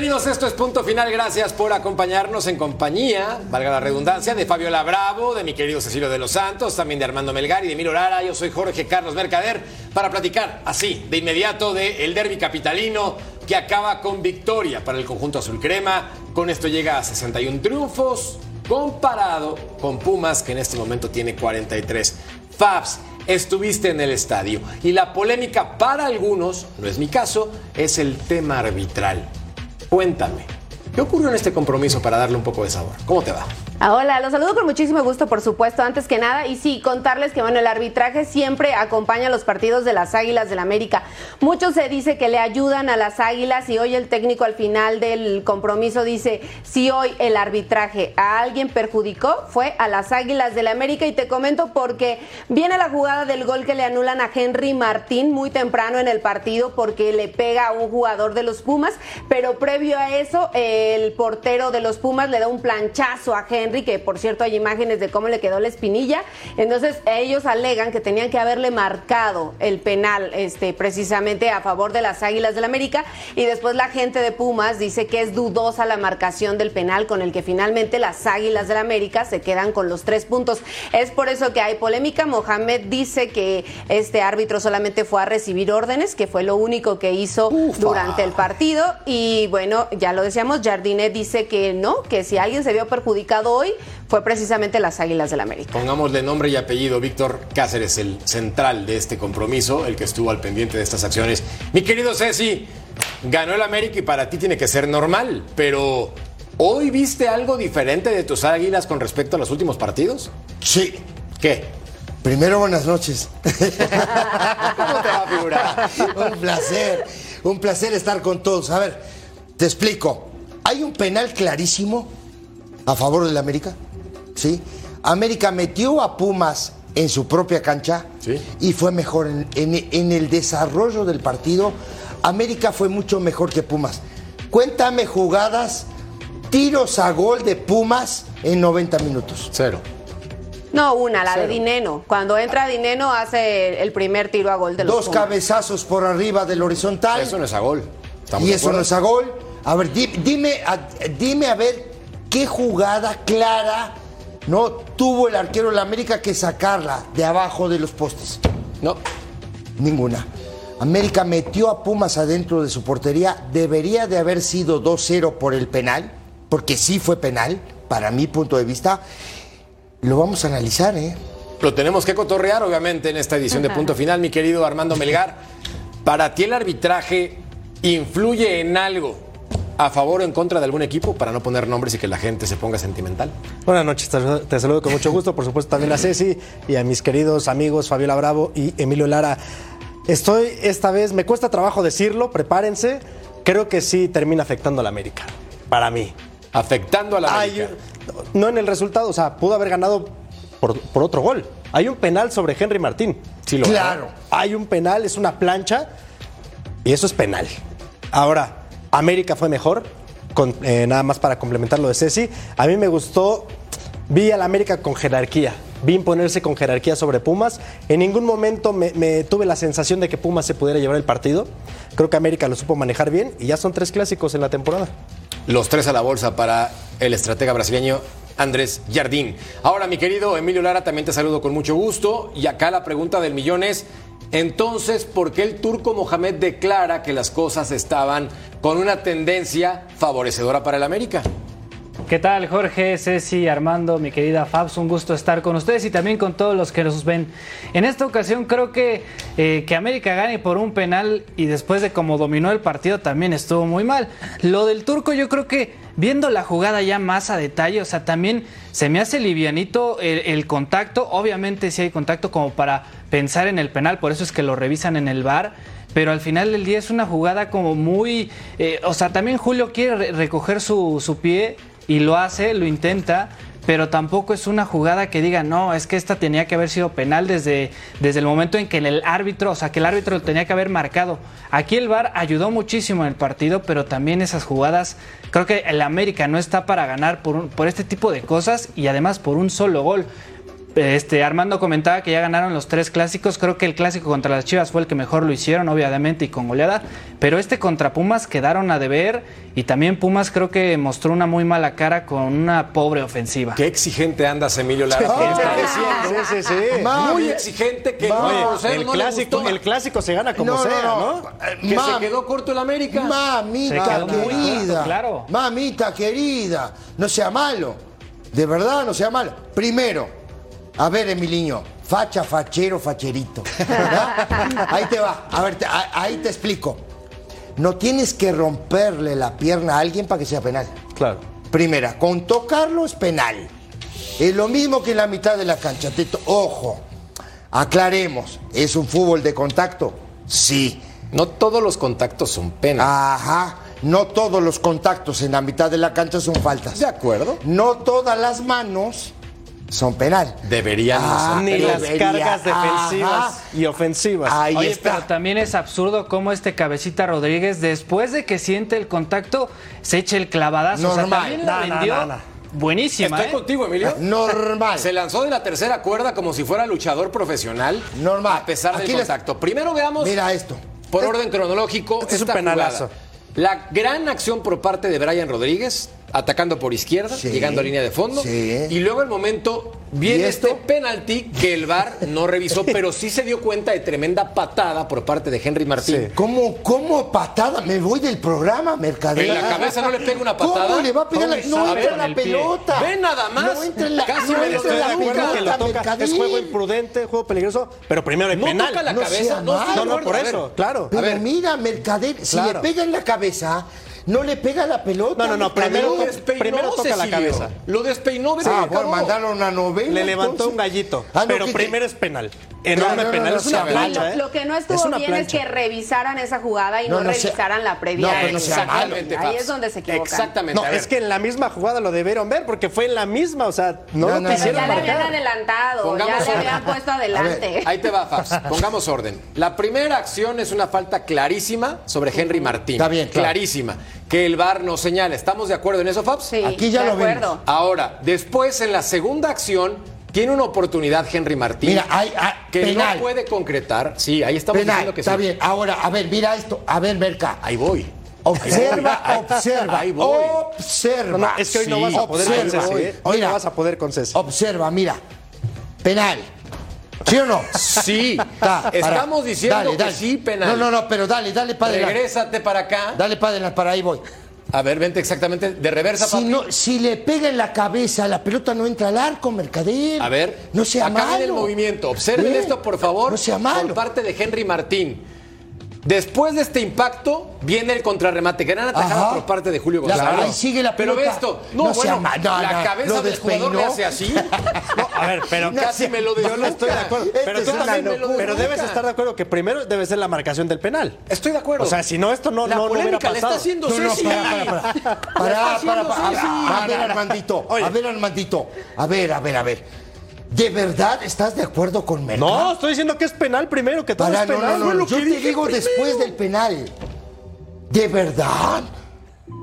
Bienvenidos. Esto es Punto Final. Gracias por acompañarnos en compañía, valga la redundancia, de Fabiola Bravo, de mi querido Cecilio de los Santos, también de Armando Melgar y de Miro Lara. Yo soy Jorge Carlos Mercader para platicar así, de inmediato, del el derby capitalino que acaba con victoria para el conjunto azul crema. Con esto llega a 61 triunfos, comparado con Pumas, que en este momento tiene 43. Fabs, estuviste en el estadio y la polémica para algunos, no es mi caso, es el tema arbitral. Cuéntame, ¿qué ocurrió en este compromiso para darle un poco de sabor? ¿Cómo te va? Ah, hola, los saludo con muchísimo gusto, por supuesto, antes que nada. Y sí, contarles que, bueno, el arbitraje siempre acompaña a los partidos de las Águilas del América. Mucho se dice que le ayudan a las Águilas y hoy el técnico al final del compromiso dice, si hoy el arbitraje a alguien perjudicó, fue a las Águilas del América. Y te comento porque viene la jugada del gol que le anulan a Henry Martín muy temprano en el partido porque le pega a un jugador de los Pumas, pero previo a eso, el portero de los Pumas le da un planchazo a Henry que por cierto hay imágenes de cómo le quedó la espinilla. Entonces ellos alegan que tenían que haberle marcado el penal este, precisamente a favor de las Águilas del América y después la gente de Pumas dice que es dudosa la marcación del penal con el que finalmente las Águilas del América se quedan con los tres puntos. Es por eso que hay polémica. Mohamed dice que este árbitro solamente fue a recibir órdenes, que fue lo único que hizo durante el partido. Y bueno, ya lo decíamos, Jardine dice que no, que si alguien se vio perjudicado hoy, fue precisamente las Águilas del América. Pongámosle nombre y apellido, Víctor Cáceres, el central de este compromiso, el que estuvo al pendiente de estas acciones. Mi querido Ceci, ganó el América y para ti tiene que ser normal, pero ¿hoy viste algo diferente de tus Águilas con respecto a los últimos partidos? Sí. ¿Qué? Primero, buenas noches. ¿Cómo te va a figurar? un placer, un placer estar con todos. A ver, te explico. Hay un penal clarísimo a favor del América. ¿sí? América metió a Pumas en su propia cancha y fue mejor en, en, el desarrollo del partido. América fue mucho mejor que Pumas. Cuéntame jugadas, tiros a gol de Pumas en 90 minutos. Cero. No, una, la de Dineno. Cuando entra Dineno hace el primer tiro a gol de los Dos cabezazos por arriba del horizontal. Eso no es a gol. y eso no es a gol. A ver, dime, dime a ver qué jugada clara no tuvo el arquero de la América que sacarla de abajo de los postes. No. Ninguna. América metió a Pumas adentro de su portería. Debería de haber sido 2-0 por el penal, porque sí fue penal, para mi punto de vista. Lo vamos a analizar, ¿eh? Lo tenemos que cotorrear, obviamente, en esta edición de Punto Final, mi querido Armando Melgar. ¿Para ti el arbitraje influye en algo a favor o en contra de algún equipo para no poner nombres y que la gente se ponga sentimental? Buenas noches, te saludo con mucho gusto, por supuesto también a Ceci y a mis queridos amigos Fabiola Bravo y Emilio Lara. Estoy esta vez, me cuesta trabajo decirlo, prepárense, creo que sí termina afectando a la América, para mí. Afectando a la América. no en el resultado, o sea, pudo haber ganado por, otro gol. Hay un penal sobre Henry Martín. Sí, lo claro. Hay un penal, es una plancha y eso es penal. Ahora, América fue mejor, con, eh, nada más para complementar lo de Ceci. A mí me gustó, vi al América con jerarquía, vi imponerse con jerarquía sobre Pumas. En ningún momento me, tuve la sensación de que Pumas se pudiera llevar el partido. Creo que América lo supo manejar bien y ya son tres clásicos en la temporada. Los tres a la bolsa para el estratega brasileño Andrés Jardín. Ahora, mi querido Emilio Lara, también te saludo con mucho gusto. Y acá la pregunta del millón es, entonces, ¿por qué el turco Mohamed declara que las cosas estaban con una tendencia favorecedora para el América? ¿Qué tal, Jorge, Ceci, Armando, mi querida Fabs? Un gusto estar con ustedes y también con todos los que nos ven. En esta ocasión creo que eh, que América gane por un penal y después de cómo dominó el partido también estuvo muy mal. Lo del turco yo creo que viendo la jugada ya más a detalle, o sea, también se me hace livianito el, contacto. Obviamente si hay contacto como para pensar en el penal, por eso es que lo revisan en el bar. Pero al final del día es una jugada como muy... Eh, o sea, también Julio quiere recoger su, su pie y lo hace, lo intenta, pero tampoco es una jugada que diga, no, es que esta tenía que haber sido penal desde, desde el momento en que el árbitro, o sea, que el árbitro lo tenía que haber marcado. Aquí el VAR ayudó muchísimo en el partido, pero también esas jugadas, creo que el América no está para ganar por, por este tipo de cosas y además por un solo gol. Este, Armando comentaba que ya ganaron los tres clásicos. Creo que el clásico contra las Chivas fue el que mejor lo hicieron, obviamente, y con goleada. Pero este contra Pumas quedaron a deber. Y también Pumas creo que mostró una muy mala cara con una pobre ofensiva. Qué exigente andas, Emilio Lara. ¿Qué está diciendo? Sí, sí, sí. Muy exigente que no, el, no clásico, el clásico se gana como No, sea, no. ¿no? Que ma- se quedó corto el América. Mamita querida. claro. Mamita querida. No sea malo. De verdad, no sea malo. Primero, a ver, Emiliño. Facha, fachero, facherito. ¿verdad? Ahí te va. A ver, te- a- ahí te explico. No tienes que romperle la pierna a alguien para que sea penal. Claro. Primera, con tocarlo es penal. Es lo mismo que en la mitad de la cancha. Te to- Ojo, aclaremos. ¿Es un fútbol de contacto? Sí. No todos los contactos son penas. Ajá. No todos los contactos en la mitad de la cancha son faltas. ¿De acuerdo? No todas las manos son penal. Deberían Ah, ser Ni las debería- cargas defensivas Ajá. y ofensivas. Ahí Oye, está. pero también es absurdo cómo este cabecita Rodríguez, después de que siente el contacto, se eche el clavadazo. O sea, Normal. también la No, no, vendió no, no. buenísima. Estoy ¿eh? contigo, Emilio. Normal. Se lanzó de la tercera cuerda como si fuera luchador profesional. Normal. A pesar del Aquí les- contacto. Primero veamos, Mira esto. por orden cronológico, este es un penalazo. jugada. La gran acción por parte de Brian Rodríguez, atacando por izquierda, Sí. llegando a línea de fondo. Sí. Y luego el momento, viene este penalti que el VAR no revisó, pero sí se dio cuenta de tremenda patada por parte de Henry Martín. Sí. ¿Cómo, cómo patada? Me voy del programa, mercader. ¿En la cabeza no le pega una patada? ¿Cómo le va a pegar? la- No entra la pelota. Ve nada más. No entra en la, Casi no entra en la pelota, que lo toca. Es juego imprudente, juego peligroso, pero primero el No penal. toca la No cabeza. sea No. No, por A ver, eso, claro. Pero A ver. mira, mercader, si Claro. le pega en la cabeza, no le pega la pelota. No, no, no, primero- Lo despeinó, primero toca la cabeza. Lo despeinó, ve, Ah, bueno, mandaron una novela. Le levantó entonces. un gallito. Ah, no, pero que- primero es penal. Enorme no, no, penal. no, es una plancha, malo. ¿eh? Lo que no estuvo Es bien es que revisaran esa jugada y no, No, no sea- revisaran la previa. No, pero no sea malo. Exactamente, Ahí es donde se equivocan. Exactamente. No, a es que en la misma jugada lo debieron ver porque fue en la misma, o sea, no, No, lo quisieron ya le habían adelantado, Pongamos ya le habían puesto adelante. Ahí te va, Fabs. Pongamos orden. La primera acción es una falta clarísima sobre Henry Martín. Está bien. Clarísima. Que el VAR no señala. ¿Estamos de acuerdo en eso, Fabs? Sí, Aquí ya de lo vimos. acuerdo. Ahora, después en la segunda acción, tiene una oportunidad Henry Martín. Mira, hay- hay- que penal. no puede concretar. Sí, ahí estamos Penal, diciendo que está sí. bien. Ahora, a ver, mira esto. A ver, Merca. Ahí voy. Observa, Ahí voy. observa. Ahí voy. Observa. No, no, es que hoy no Sí, vas a poder con observa. ¿eh? Hoy Mira. no vas a poder con Ceci. Observa, mira. Penal. ¿Sí o no? Sí. Ta, Estamos para. diciendo Dale, que dale. sí, penal. No, no, no, pero dale, dale para adelante. Regrésate para acá. Dale para adelante, para ahí voy. A ver, vente exactamente de reversa, Si, papi. no, si le pega en la cabeza, la pelota no entra al arco, mercader. A ver, no sea acá malo. el movimiento. Observen Bien. esto, por favor. No sea malo. Por parte de Henry Martín. Después de este impacto, viene el contrarremate. Gran atajada Ajá. por parte de Julio González. ahí sigue la Pero ve pelota. esto. No, bueno, no, la no, cabeza lo del jugador le hace así. No, a ver, pero No Casi me lo yo no estoy de acuerdo. Este Pero tú también, locura. pero debes estar de acuerdo que primero debe ser la marcación del penal. Estoy de acuerdo. O sea, si no, esto no, la no, no hubiera polémica le está pasado. haciendo No, no, Ceci. para, para, para. La está Para, para, haciendo para. Ceci. A ver, Armandito. A ver, Armandito. A ver, a ver, a ver. ¿De verdad estás de acuerdo con Merca? No, estoy diciendo que es penal primero, que todo Para, es penal. no, no, Yo te digo primero. después del penal. ¿De verdad?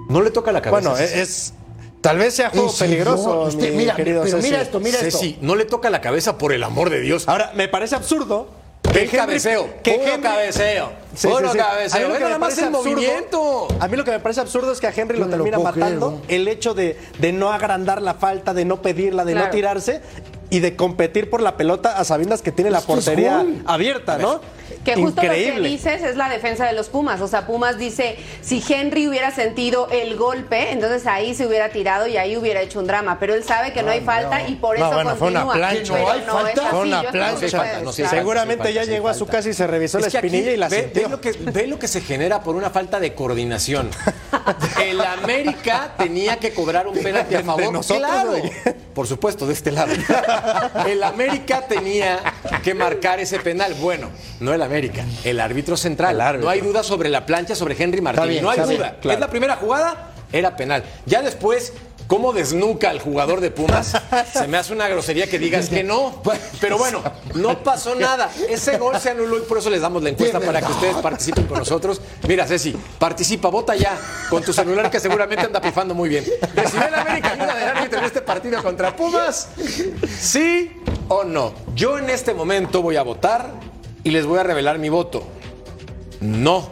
No le toca la cabeza. Bueno, es, es- tal vez sea juego peligroso, Usted- mi mira, querido pero Ceci. mira esto, mira esto. Ceci, no le toca la cabeza por el amor de Dios. Ahora, me parece absurdo ¡Qué Henry- cabeceo! que ¡Puro Henry- cabeceo! Sí, ¡Puro sí, sí. cabeceo! A mí lo que me nada más parece el absurdo- movimiento. A mí lo que me parece absurdo es que a Henry lo termina matando ¿no? el hecho de, de no agrandar la falta, de no pedirla, de no tirarse y de competir por la pelota a sabiendas que tiene la Esto portería abierta, ¿no? Que justo lo que dices es la defensa de los Pumas. O sea, Pumas dice, si Henry hubiera sentido el golpe, entonces ahí se hubiera tirado y ahí hubiera hecho un drama. Pero él sabe que no, hay falta y por No, eso bueno, fue una continúa. plancha. Pero No hay no falta. es así, Fue una yo estoy con plancha. Seguramente ya sí llegó a su casa y se revisó la Es espinilla y la ve, sintió. ve lo que, ve lo que se genera por una falta de coordinación. El América tenía que cobrar un penalti a favor. nosotros, claro, por supuesto, de este lado. El América tenía que marcar ese penal. Bueno, no el América, el árbitro central. El árbitro. No hay duda sobre la plancha sobre Henry Martín. Bien, no hay duda. bien, claro. Es la primera jugada, era penal. Ya después. ¿Cómo desnuca al jugador de Pumas? Se me hace una grosería que digas que no. Pero bueno, no pasó nada. Ese gol se anuló y por eso les damos la encuesta para que ustedes participen con nosotros. Mira, Ceci, participa, vota ya con tu celular que seguramente anda pifando muy bien. ¿Recibe el América ayuda del árbitro en este partido contra Pumas? Sí o no? Yo en este momento voy a votar y les voy a revelar mi voto. No.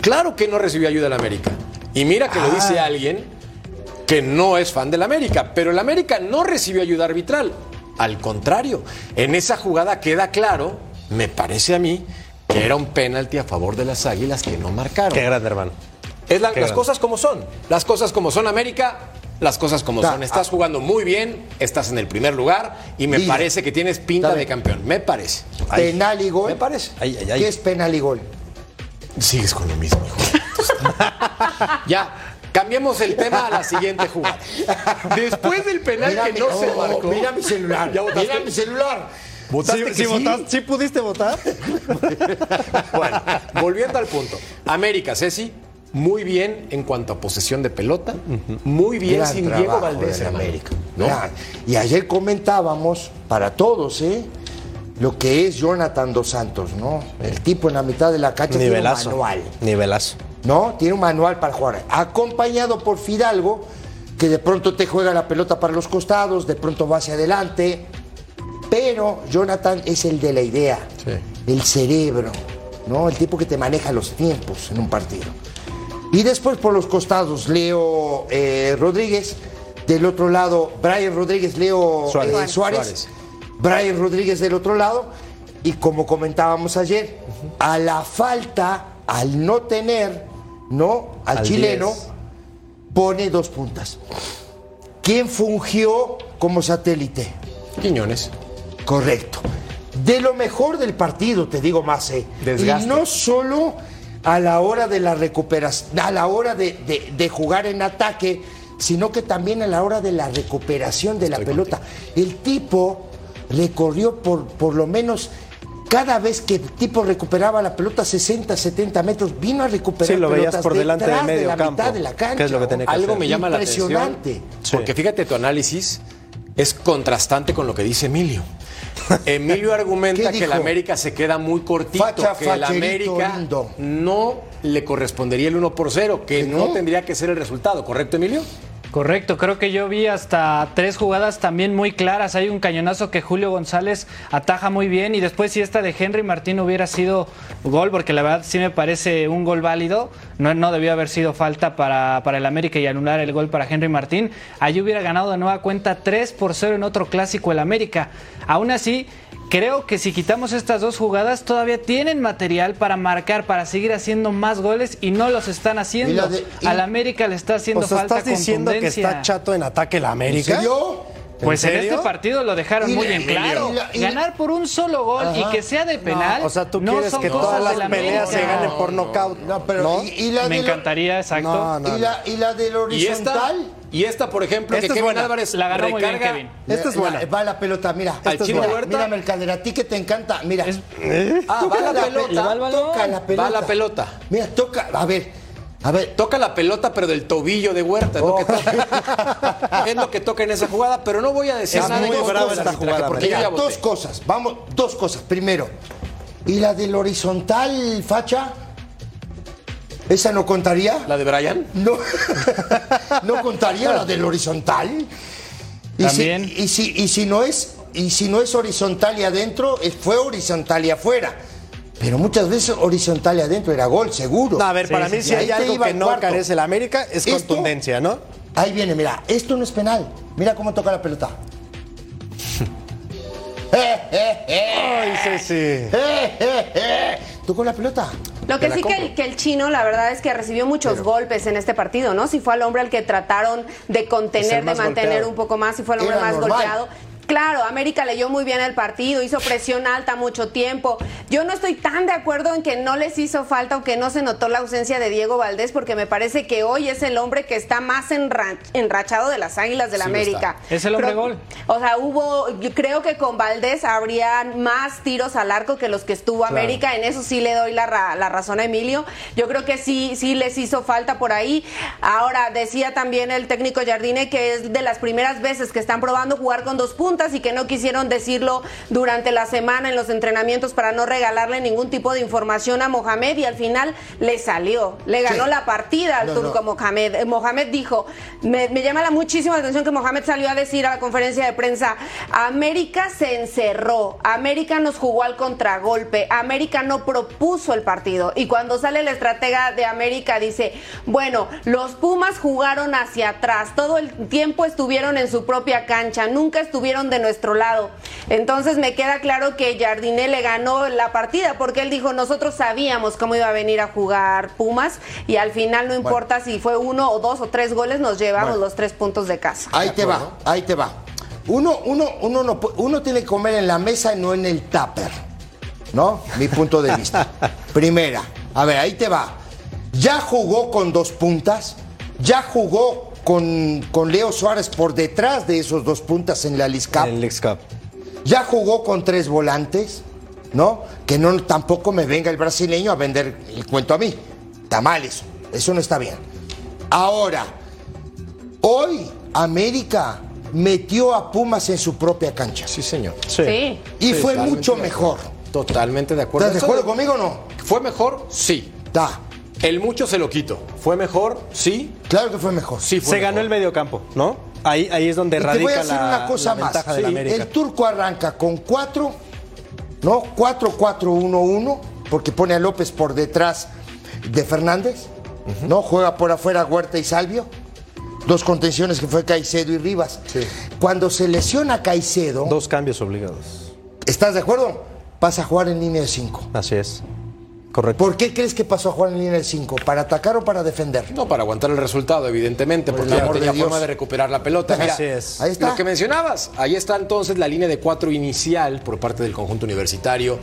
Claro que no recibió ayuda en América. Y mira que lo dice alguien que no es fan del América, pero el América no recibió ayuda arbitral. Al contrario, en esa jugada queda claro, me parece a mí, que era un penalti a favor de las Águilas que no marcaron. Qué grande, hermano. Es la- las grande. cosas como son. Las cosas como son, América. Las cosas como son. Estás jugando muy bien, estás en el primer lugar y me parece que tienes pinta de campeón. Me parece. Ay, penal y gol. me parece. Ay, ay, ay. ¿Qué es penal y gol? Sigues con lo mismo, hijo. ya, cambiemos el tema a la siguiente jugada. Después del penal Mira que mi- no se marcó. Mira mi celular. Mira mi celular. ¿Votaste ¿Sí, que sí sí? votaste? ¿Sí pudiste votar? Bueno, volviendo al punto. América, Ceci, muy bien en cuanto a posesión de pelota. Muy bien Gran sin Diego Valdés en América. ¿no? Y ayer comentábamos, para todos, ¿eh? Lo que es Jonathan Dos Santos, ¿no? El tipo en la mitad de la cancha Nivelazo. tiene un manual, Nivelazo. ¿No? Tiene un manual para jugar. Acompañado por Fidalgo, que de pronto te juega la pelota para los costados, de pronto va hacia adelante. Pero Jonathan es el de la idea, Sí. el cerebro, ¿no? El tipo que te maneja los tiempos en un partido. Y después por los costados, Leo eh, Rodríguez. Del otro lado, Brian Rodríguez, Leo Suárez. eh, Suárez. Suárez. Brian Rodríguez del otro lado. Y como comentábamos ayer, a la falta, al no tener, ¿no? Al, Al chileno, 10. pone dos puntas. ¿Quién fungió como satélite? Quiñones. Correcto. De lo mejor del partido, te digo más, ¿eh? Desgaste. Y no solo a la hora de la recuperación, a la hora de, de- de jugar en ataque, sino que también a la hora de la recuperación de la pelota. El tipo recorrió por, por lo menos cada vez que el tipo recuperaba la pelota 60, 70 metros, vino a recuperar Sí, lo veías pelotas por delante detrás del medio la campo, mitad de la cancha. que es lo que tenía que Algo hacer. me llama la atención. Impresionante. Porque fíjate, tu análisis es contrastante con lo que dice Emilio. Emilio argumenta ¿Qué que el? América se queda muy cortito, Facha, que el América lindo. no le correspondería el 1 por 0, que ¿Que no no? tendría que ser el resultado, ¿correcto, Emilio? Correcto, creo que yo vi hasta tres jugadas también muy claras. Hay un cañonazo que Julio González ataja muy bien y después si esta de Henry Martín hubiera sido gol, porque la verdad sí me parece un gol válido, no, debió haber sido falta para, para el América y anular el gol para Henry Martín. Allí hubiera ganado de nueva cuenta 3 por 0 en otro clásico el América. Aún así, Creo que si quitamos estas dos jugadas todavía tienen material para marcar, para seguir haciendo más goles y no los están haciendo. De- y- Al América le está haciendo O sea, falta ¿estás diciendo que está chato en ataque la ¿En América? serio? Pues en, este partido lo dejaron Y muy la- en y claro. la- y la- Ganar por un solo gol y que sea de penal. O sea, tú no quieres son que cosas todas las de la peleas se América. ganen por nocaut. No, pero ¿no? ¿y, y la Me encantaría, exacto. No, no. ¿Y la, y la del Y esta, horizontal? Y esta, por ejemplo, Esta que es Kevin buena. Álvarez La agarró muy bien, recarga- Kevin. Esta es La- buena. va la pelota, mira. Al Esta es buena. Huerta. Mira, Mercader, a ti que te encanta. Mira. Ah, va la pe- pelota. va el balón. Toca la pelota. Va la pelota. Mira, toca. A ver. A ver. Toca la pelota, pero del tobillo de Huerta. Es, lo, que toca. es lo que toca en esa jugada, pero no voy a decir Es nada. muy brava esta jugada, porque Mira, ya dos cosas. Vamos, dos cosas. Primero, ¿y la del horizontal, facha? ¿Esa no contaría? ¿La de Brian? No, no contaría la del horizontal. Y También. Si, y, si, y si no es y si no es horizontal y adentro, fue horizontal y afuera. Pero muchas veces horizontal y adentro era gol, seguro. No, a ver, para Sí, mí sí, si hay algo iba que no cuarto. carece el América es ¿Esto? contundencia, ¿no? Ahí viene, mira, esto no es penal. Mira cómo toca la pelota. Eh, eh, eh, Ay, sí, sí. eh, eh, eh. Tocó la pelota. Lo que sí que el, que el chino, la verdad es que recibió muchos golpes en este partido, ¿no? Si fue al hombre al que trataron de contener, de mantener golpeado. un poco más, si fue el hombre Era más normal. golpeado. Claro, América leyó muy bien el partido, hizo presión alta mucho tiempo. Yo no estoy tan de acuerdo en que no les hizo falta o que no se notó la ausencia de Diego Valdés, porque me parece que hoy es el hombre que está más enra- enrachado de las Águilas del Sí lo América. está. Es el hombre Creo- gol. O sea, hubo, yo creo que con Valdés habrían más tiros al arco que los que estuvo América. En eso sí le doy la, ra- la razón a Emilio. Yo creo que sí, sí les hizo falta por ahí. Ahora, decía también el técnico Jardine que es de las primeras veces que están probando jugar con dos puntas. Y que no quisieron decirlo durante la semana en los entrenamientos para no regalarle ningún tipo de información a Mohamed y al final le salió, le ganó Sí. la partida al No, turco no. Mohamed. Eh, Mohamed dijo, me, me llama la muchísima atención que Mohamed salió a decir a la conferencia de prensa, América se encerró, América nos jugó al contragolpe, América no propuso el partido. Y cuando sale la estratega de América dice, bueno, los Pumas jugaron hacia atrás, todo el tiempo estuvieron en su propia cancha, nunca estuvieron de nuestro lado. Entonces me queda claro que Jardiné le ganó la partida porque él dijo, nosotros sabíamos cómo iba a venir a jugar Pumas y al final no importa si fue uno o dos o tres goles, nos llevamos los tres puntos de casa. Ahí te va, ahí te va. Uno, uno, uno, no uno tiene que comer en la mesa y no en el tupper. ¿No? Mi punto de vista. Primera. A ver, ahí te va. Ya jugó con dos puntas. Ya jugó con, con Leo Suárez por detrás de esos dos puntas en la Liz Cup. En el Cup. Ya jugó con tres volantes, ¿no? Que no tampoco me venga el brasileño a vender el cuento a mí. Está mal eso. Eso no está bien. Ahora, hoy América metió a Pumas en su propia cancha. Sí, señor. Sí. Y fue mucho mejor. Totalmente de acuerdo. ¿Estás de acuerdo conmigo o no? ¿Fue mejor? Sí. Está. El mucho se lo quito. ¿Fue mejor? Sí. Claro que fue mejor. Sí fue Se ganó el mediocampo, ¿no? Ahí, ahí es donde Y te radica voy a decir la, una cosa la más. ventaja de la Sí, América. El turco arranca con 4, ¿no? 4-4-1-1, porque pone a López por detrás de Fernández, ¿no? Juega por afuera Huerta y Salvio. Dos contenciones que fue Caicedo y Rivas. Cuando se lesiona Caicedo, Dos cambios obligados. ¿estás de acuerdo? Pasa a jugar en línea de 5. Así es. Correcto. ¿Por qué crees que pasó a jugar en línea de 5? ¿Para atacar o para defender? No, para aguantar el resultado, evidentemente, Por porque ya de tenía Dios. forma de recuperar la pelota. Mira, Así es. Ahí está. Lo que mencionabas, ahí está entonces la línea de cuatro inicial por parte del conjunto universitario.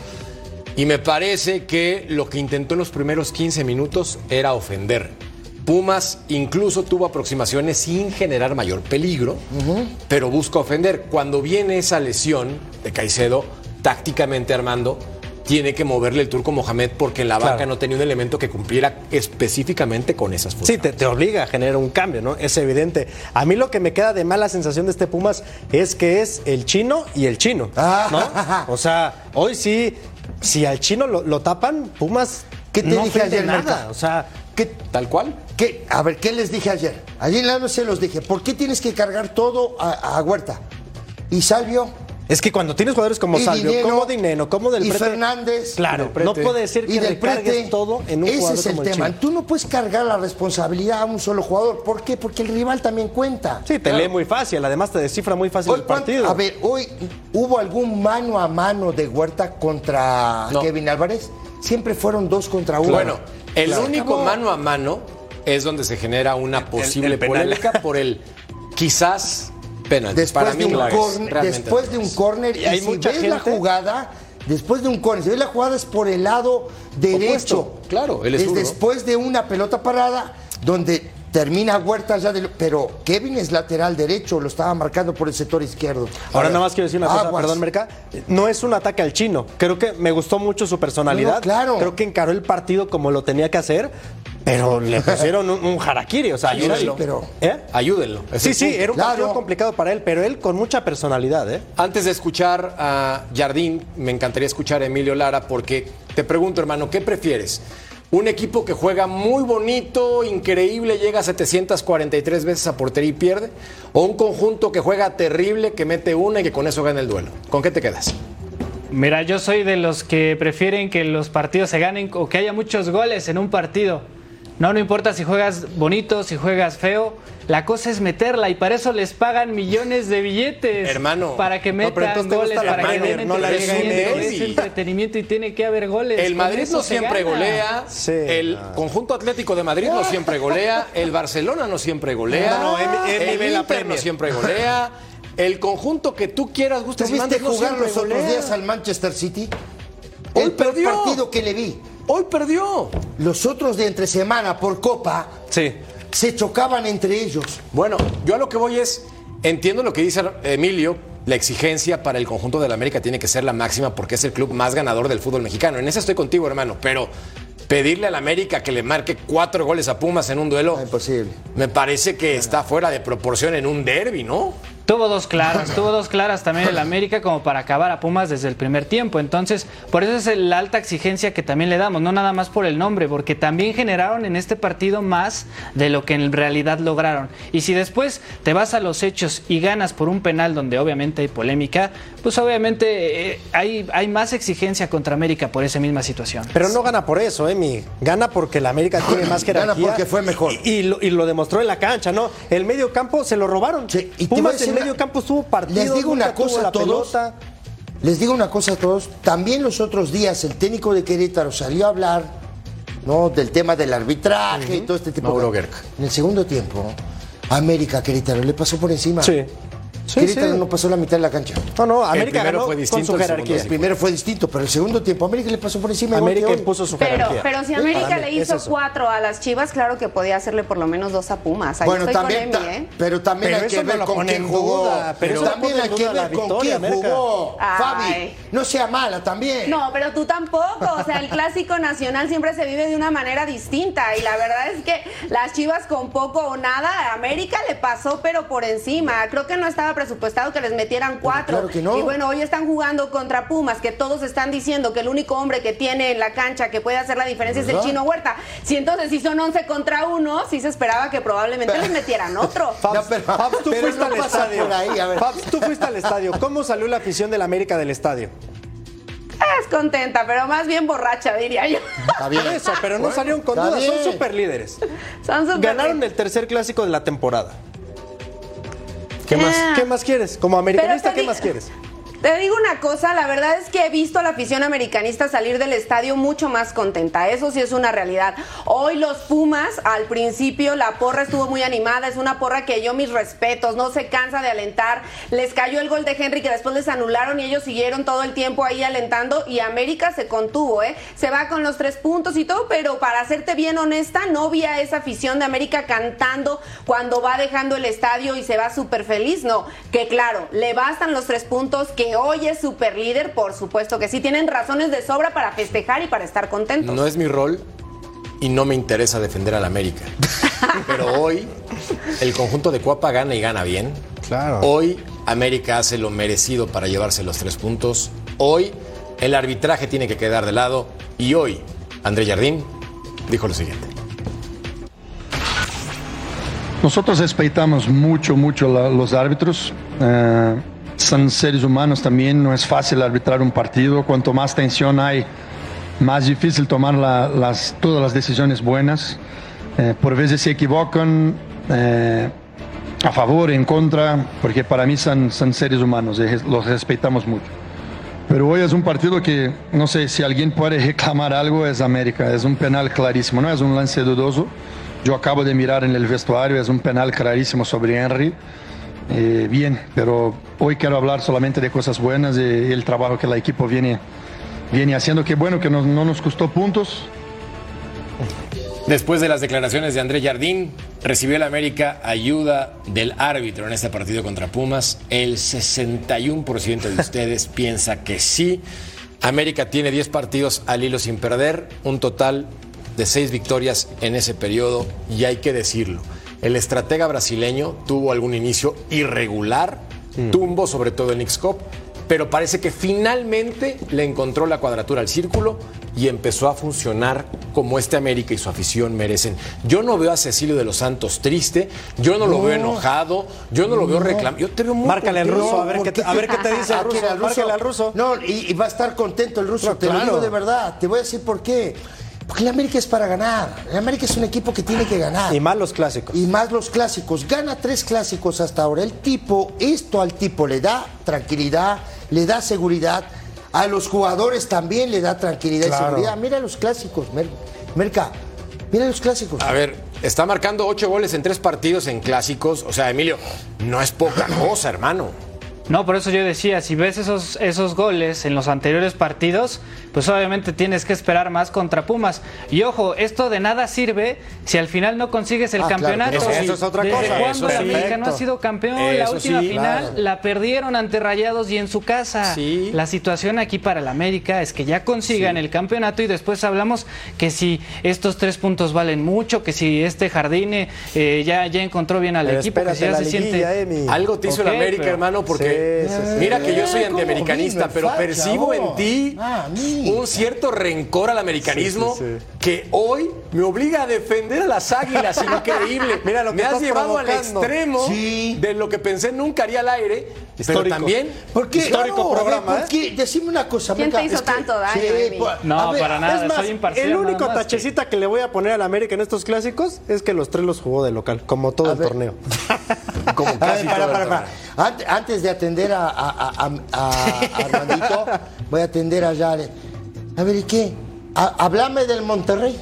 Y me parece que lo que intentó en los primeros 15 minutos era ofender. Pumas incluso tuvo aproximaciones sin generar mayor peligro, pero busca ofender. Cuando viene esa lesión de Caicedo, tácticamente Armando, tiene que moverle el turco Mohamed porque en la Claro. banca no tenía un elemento que cumpliera específicamente con esas funciones. Sí, te, te obliga a generar un cambio, ¿no? Es evidente. A mí lo que me queda de mala sensación de este Pumas es que es el chino y el chino, Ah. ¿no? O sea, hoy sí, si al chino lo, lo tapan, Pumas ¿Qué te no dije ayer, nada. O sea, ¿Qué, Tal cual. ¿Qué? A ver, ¿qué les dije ayer? Ayer en la noche se los dije. ¿Por qué tienes que cargar todo a, a Huerta? ¿Y Salvio? Es que cuando tienes jugadores como Y Salvio, como Dineno, como Del y Prete, Fernández. claro, Del Prete. no puede ser Y que del recargues Prete. todo en un Ese jugador es el como tema. Tú no puedes cargar la responsabilidad a un solo jugador. ¿Por qué? Porque el rival también cuenta. Sí, te lee muy fácil, además te descifra muy fácil Hoy, el ¿cuánto- partido. a ver, hoy hubo algún mano a mano de Huerta contra No. Kevin Álvarez. Siempre fueron dos contra uno. Bueno, el Claro. único Acabó. mano a mano es donde se genera una posible el polémica por el quizás después Para mí de un no es, después no de un córner y, si mucha ves la jugada después de un córner si ves la jugada es por el lado derecho. Opuesto, claro, él es después de una pelota parada donde termina Huerta ya de pero Kevin es lateral derecho lo estaba marcando por el sector izquierdo Ahora nada más quiero decir una cosa, perdón, Merca. No es un ataque al chino. Creo que me gustó mucho su personalidad. No, claro. Creo que encaró el partido como lo tenía que hacer, pero le pusieron un, un harakiri. O sea, Ayúdalo. ayúdalo. pero- ¿Eh? Ayúdenlo. es Sí, sí, punto. era un Claro. partido complicado para él, pero él con mucha personalidad, ¿eh? Antes de escuchar a Jardín, me encantaría escuchar a Emilio Lara porque te pregunto, hermano, ¿qué prefieres? ¿Un equipo que juega muy bonito, increíble, llega a 743 veces a portería y pierde? ¿O un conjunto que juega terrible, que mete una y que con eso gana el duelo? ¿Con qué te quedas? Mira, yo soy de los que prefieren que los partidos se ganen o que haya muchos goles en un partido. No, no importa si juegas bonito, si juegas feo. La cosa es meterla y para eso les pagan millones de billetes. Hermano. Para que No, pero metan entonces te goles, para que den no la entretenimiento. Es entretenimiento y tiene que haber goles. El Madrid no siempre gana. golea, Sí, el no. conjunto atlético de Madrid no siempre golea, el Barcelona no siempre golea, No, no, el Inter no siempre golea, el conjunto que tú quieras, gustes y ¿Tuviste mandes, no jugar los otros días al Manchester City? Hoy el peor perdió. partido que le vi. Hoy perdió. Los otros de entre semana por Copa Sí. se chocaban entre ellos. Bueno, yo a lo que voy es, entiendo lo que dice Emilio, la exigencia para el conjunto de la América tiene que ser la máxima porque es el club más ganador del fútbol mexicano. En eso estoy contigo, hermano, pero pedirle a la América que le marque cuatro goles a Pumas en un duelo, Ah, imposible. me parece que está fuera de proporción en un derby, ¿no? Tuvo dos claras, tuvo dos claras también el América como para acabar a Pumas desde el primer tiempo. Entonces, por eso es la alta exigencia que también le damos, no nada más por el nombre, porque también generaron en este partido más de lo que en realidad lograron. Y si después te vas a los hechos y ganas por un penal donde obviamente hay polémica, pues obviamente eh, hay, hay más exigencia contra América por esa misma situación. Pero no gana por eso, Emi. Gana porque la América tiene más jerarquía. Gana porque fue mejor. Y, y lo, y lo demostró en la cancha, ¿no? El medio campo se lo robaron. Sí, y te Pumas una- medio campo estuvo partido. Les digo una cosa la a todos. pelota. Les digo una cosa a todos. También los otros días el técnico de Querétaro salió a hablar ¿no? del tema del arbitraje y todo este tipo Mauro de. En el segundo tiempo, América Querétaro le pasó por encima. Sí. Sí, Querétaro sí. no pasó la mitad de la cancha. No, no, América primero ganó fue con distinto, su el segundo jerarquía. El primero fue distinto, pero el segundo tiempo América le pasó por encima. América impuso su Pero, jerarquía. pero si América le hizo cuatro a las Chivas, claro que podía hacerle por lo menos dos a Pumas. Ahí Bueno, estoy también, con Emi, ¿eh? pero también Pero hay que no ver con quién jugó. duda, pero no también hay que ver con quién jugó. Fabi, no sea mala también. No, pero tú tampoco. O sea, el clásico nacional siempre se vive de una manera distinta. Y la verdad es que las chivas con poco o nada, América le pasó, pero por encima. Creo que no estaba presupuestado que les metieran cuatro. claro que no. Y bueno, hoy están jugando contra Pumas, que todos están diciendo que el único hombre que tiene en la cancha que puede hacer la diferencia es el chino Huerta. Si entonces si son 11 contra uno, sí se esperaba que probablemente les metieran otro. Fabs, No, pero- Fabs, tú fuiste no al estadio. por ahí, a ver. Fabs, tú fuiste al estadio. ¿Cómo salió la afición del América del estadio? Es contenta, pero más bien borracha, diría yo. Está bien. Por eso, pero no Bueno, salieron con dudas. Son super líderes. Son Ganaron el tercer clásico de la temporada. ¿Qué más. ¿Qué más quieres? Como americanista, ¿qué más quieres? Te digo una cosa, la verdad es que he visto a la afición americanista salir del estadio mucho más contenta, eso sí es una realidad. Hoy los Pumas, al principio la porra estuvo muy animada, es una porra que yo mis respetos, no se cansa de alentar, les cayó el gol de Henry que después les anularon y ellos siguieron todo el tiempo ahí alentando. Y América se contuvo, ¿eh? Se va con los tres puntos y todo, pero para serte bien honesta, no vi a esa afición de América cantando cuando va dejando el estadio y se va súper feliz, no, que claro, le bastan los tres puntos, que hoy es súper líder, por supuesto que sí, tienen razones de sobra para festejar y para estar contentos. No es mi rol y no me interesa defender al América. Pero hoy el conjunto de Cuapa gana y gana bien. Claro. Hoy América hace lo merecido para llevarse los tres puntos. Hoy el arbitraje tiene que quedar de lado. Y hoy André Jardín dijo lo siguiente. Nosotros respetamos mucho, mucho la- los árbitros. Eh, son seres humanos también, no es fácil arbitrar un partido. Cuanto más tensión hay, más difícil tomar la- las, todas las decisiones buenas. Eh, por veces se equivocan eh, a favor, en contra, porque para mí son, son seres humanos y res- los respetamos mucho. Pero hoy es un partido que no sé si alguien puede reclamar algo, es América. Es un penal clarísimo, no es un lance dudoso. Yo acabo de mirar en el vestuario, es un penal clarísimo sobre Henry. Eh, bien, pero hoy quiero hablar solamente de cosas buenas y, el trabajo que el equipo viene, viene haciendo. Qué bueno que no, no nos costó puntos. Después de las declaraciones de André Jardín, recibió el América ayuda del árbitro en este partido contra Pumas. El 61% de ustedes piensa que sí. América tiene 10 partidos al hilo sin perder, un total de 6 victorias en ese periodo y hay que decirlo. El estratega brasileño tuvo algún inicio irregular, tumbo sobre todo en X-Cop, pero parece que finalmente le encontró la cuadratura al círculo y empezó a funcionar como este América y su afición merecen. Yo no veo a Cecilio de los Santos triste, yo no, lo veo enojado, yo no lo veo reclamando. Yo te veo muy Márcale al ruso, a ver, ¿por qué te, qué? a ver qué te dice el ¿A quién, ruso. al Márcale al ruso. No, y, y va a estar contento el ruso, No, te lo claro. digo de verdad. Te voy a decir por qué. Porque el América es para ganar. El América es un equipo que tiene que ganar. Y más los clásicos. Y más los clásicos. Gana tres clásicos hasta ahora. El tipo, esto al tipo le da tranquilidad, le da seguridad. A los jugadores también le da tranquilidad Claro. y seguridad. Mira los clásicos, Mer- Merca. Mira los clásicos. A ver, está marcando ocho goles en tres partidos en clásicos. O sea, Emilio, no es poca cosa, hermano. No, por eso yo decía, si ves esos, esos goles en los anteriores partidos, pues obviamente tienes que esperar más contra Pumas. Y ojo, esto de nada sirve si al final no consigues el Ah, claro, campeonato. eso sí. Eso es otra ¿Desde cosa. cuándo la. América no ha sido campeón? la Eso última sí, final claro. la perdieron ante Rayados y en su casa. Sí. La situación aquí para la América es que ya consigan el campeonato y después hablamos que si estos tres puntos valen mucho, que si este Jardine eh, ya, ya encontró bien al Pero equipo, que si ya la se liguilla, siente... Algo te hizo Ok, el América, pero- hermano, porque Sí, sí, sí. mira que yo soy Eh, ¿cómo antiamericanista, pero facha, percibo en oh? ti Ah, un cierto rencor al americanismo Sí, sí, sí. que hoy me obliga a defender a las águilas. Increíble. Mira lo que me has llevado al extremo Sí. de lo que pensé nunca haría al aire, pero Histórico. también ¿Por qué? Histórico Claro, ver, programa, ¿por ¿eh? qué? Decime una cosa. ¿Quién te hizo es que- tanto daño, Sí, pues, No, ver, para nada. Es más, soy imparcial, el único más tachecita que... le voy a poner al América en estos clásicos es que los tres los jugó de local, como todo A el ver. torneo. como A ver, casi para, todo el para, torneo. Antes de atender a, a, a- a- a Armandito, voy a atender a Yare. A ver, ¿y qué? Háblame del Monterrey.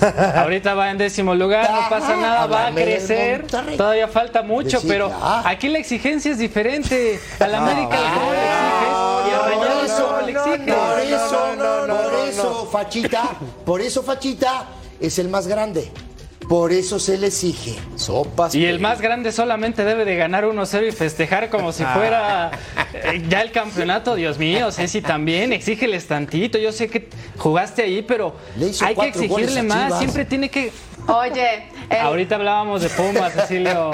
Ahorita va en décimo lugar, no pasa nada, va a crecer. Todavía falta mucho, pero ah. aquí la exigencia es diferente. A la América ¿cómo le exiges? Y a. Por eso, por eso, Fachita, por eso, Fachita es el más grande. Por eso se le exige. Sopas. Y el más grande solamente debe de ganar 1-0 y festejar como si fuera eh, ya el campeonato. Dios mío, Ceci también, exígeles tantito. Yo sé que jugaste ahí, pero hay que exigirle más. Siempre tiene que... Oye, Ahorita hablábamos de Pumas, Cecilio.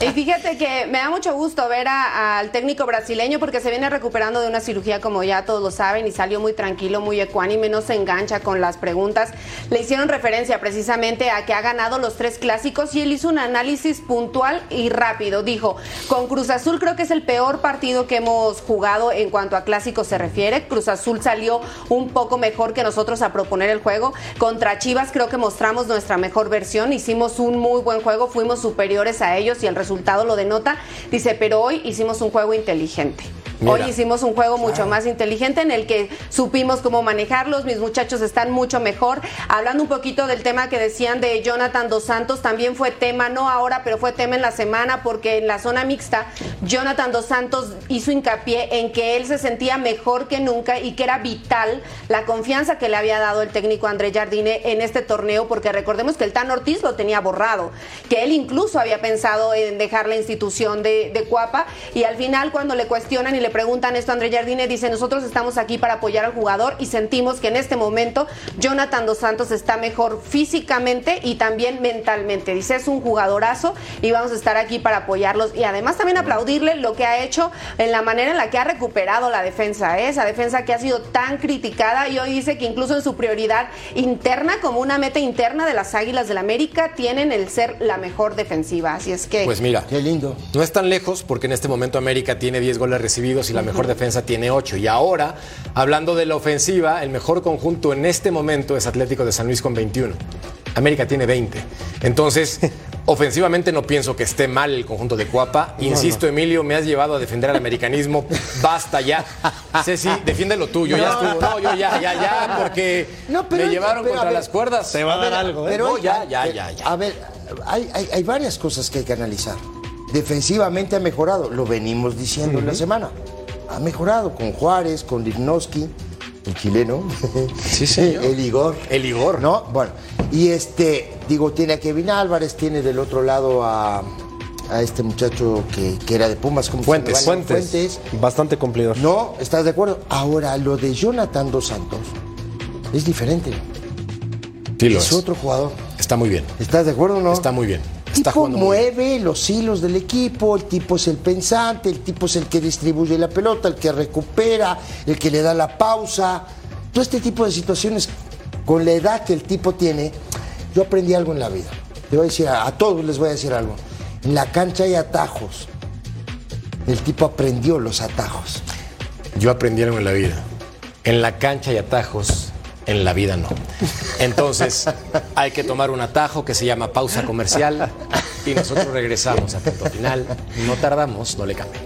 Y fíjate que me da mucho gusto ver al técnico brasileño porque se viene recuperando de una cirugía, como ya todos lo saben, y salió muy tranquilo, muy ecuánime, no se engancha con las preguntas. Le hicieron referencia precisamente a que ha ganado los tres clásicos y él hizo un análisis puntual y rápido. Dijo, con Cruz Azul creo que es el peor partido que hemos jugado en cuanto a clásicos se refiere. Cruz Azul salió un poco mejor que nosotros a proponer el juego. Contra Chivas creo que mostramos nuestra mejor versión, hicimos un muy buen juego, fuimos superiores a ellos y el resultado lo denota. Dice, pero hoy hicimos un juego inteligente. Mira. Hoy hicimos un juego mucho más inteligente en el que supimos cómo manejarlos, mis muchachos están mucho mejor. Hablando un poquito del tema que decían de Jonathan Dos Santos, también fue tema, no ahora, pero fue tema en la semana, porque en la zona mixta, Jonathan Dos Santos hizo hincapié en que él se sentía mejor que nunca y que era vital la confianza que le había dado el técnico André Jardine en este torneo, porque recordemos que el Tan Ortiz lo tenía borrado, que él incluso había pensado en dejar la institución de, de Cuapa, y al final cuando le cuestionan y le preguntan esto a André Jardine, dice, nosotros estamos aquí para apoyar al jugador y sentimos que en este momento Jonathan Dos Santos está mejor físicamente y también mentalmente. Dice, es un jugadorazo y vamos a estar aquí para apoyarlos y además también aplaudirle lo que ha hecho en la manera en la que ha recuperado la defensa, ¿eh? esa defensa que ha sido tan criticada y hoy dice que incluso en su prioridad interna, como una meta interna de las Águilas del América, tienen el ser la mejor defensiva. Así es que... Pues mira, Qué lindo. No es tan lejos porque en este momento América tiene 10 goles recibidos y la mejor defensa tiene 8. Y ahora, hablando de la ofensiva, el mejor conjunto en este momento es Atlético de San Luis con 21. América tiene 20. Entonces, ofensivamente no pienso que esté mal el conjunto de Cuapa. Insisto, Emilio, me has llevado a defender al americanismo. Basta ya. Ceci, defiende lo tuyo. Ya estuvo. No, yo ya, ya, ya, porque No, pero- me llevaron pero, contra ver, las cuerdas. Te va a dar algo, ¿eh? Pero ya, ya, ya, ya. A ver, hay, hay- hay varias cosas que hay que analizar. Defensivamente ha mejorado, lo venimos diciendo en la semana. Ha mejorado con Juárez, con Lignoski, el chileno. Sí, señor. el Igor. El Igor. ¿No? Bueno, y este, digo, tiene a Kevin Álvarez, tiene del otro lado a, a este muchacho que, que era de Pumas, como Fuentes, Fuentes. Bastante cumplidor. No, ¿estás de acuerdo? Ahora, lo de Jonathan Dos Santos es diferente. Sí, lo es es. otro jugador. Está muy bien. ¿Estás de acuerdo o no? Está muy bien. El Está tipo mueve los hilos del equipo, el tipo es el pensante, el tipo es el que distribuye la pelota, el que recupera, el que le da la pausa. Todo este tipo de situaciones, con la edad que el tipo tiene, yo aprendí algo en la vida. Te voy a decir, a todos les voy a decir algo. En la cancha hay atajos. El tipo aprendió los atajos. Yo aprendí algo en la vida. En la cancha hay atajos, en la vida no. Entonces, hay que tomar un atajo que se llama pausa comercial y nosotros regresamos a punto final. No tardamos, no le cambie.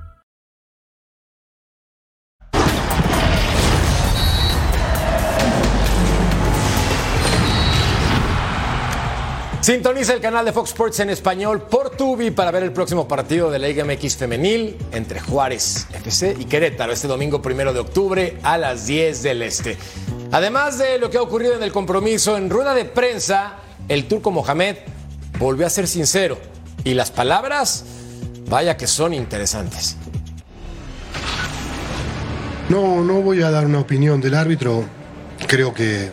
Sintoniza el canal de Fox Sports en español por Tubi para ver el próximo partido de la Liga MX femenil entre Juárez FC y Querétaro este domingo primero de octubre a las 10 del Este. Además de lo que ha ocurrido en el compromiso en rueda de prensa, el turco Mohamed volvió a ser sincero y las palabras, vaya que son interesantes. No, no voy a dar una opinión del árbitro. Creo que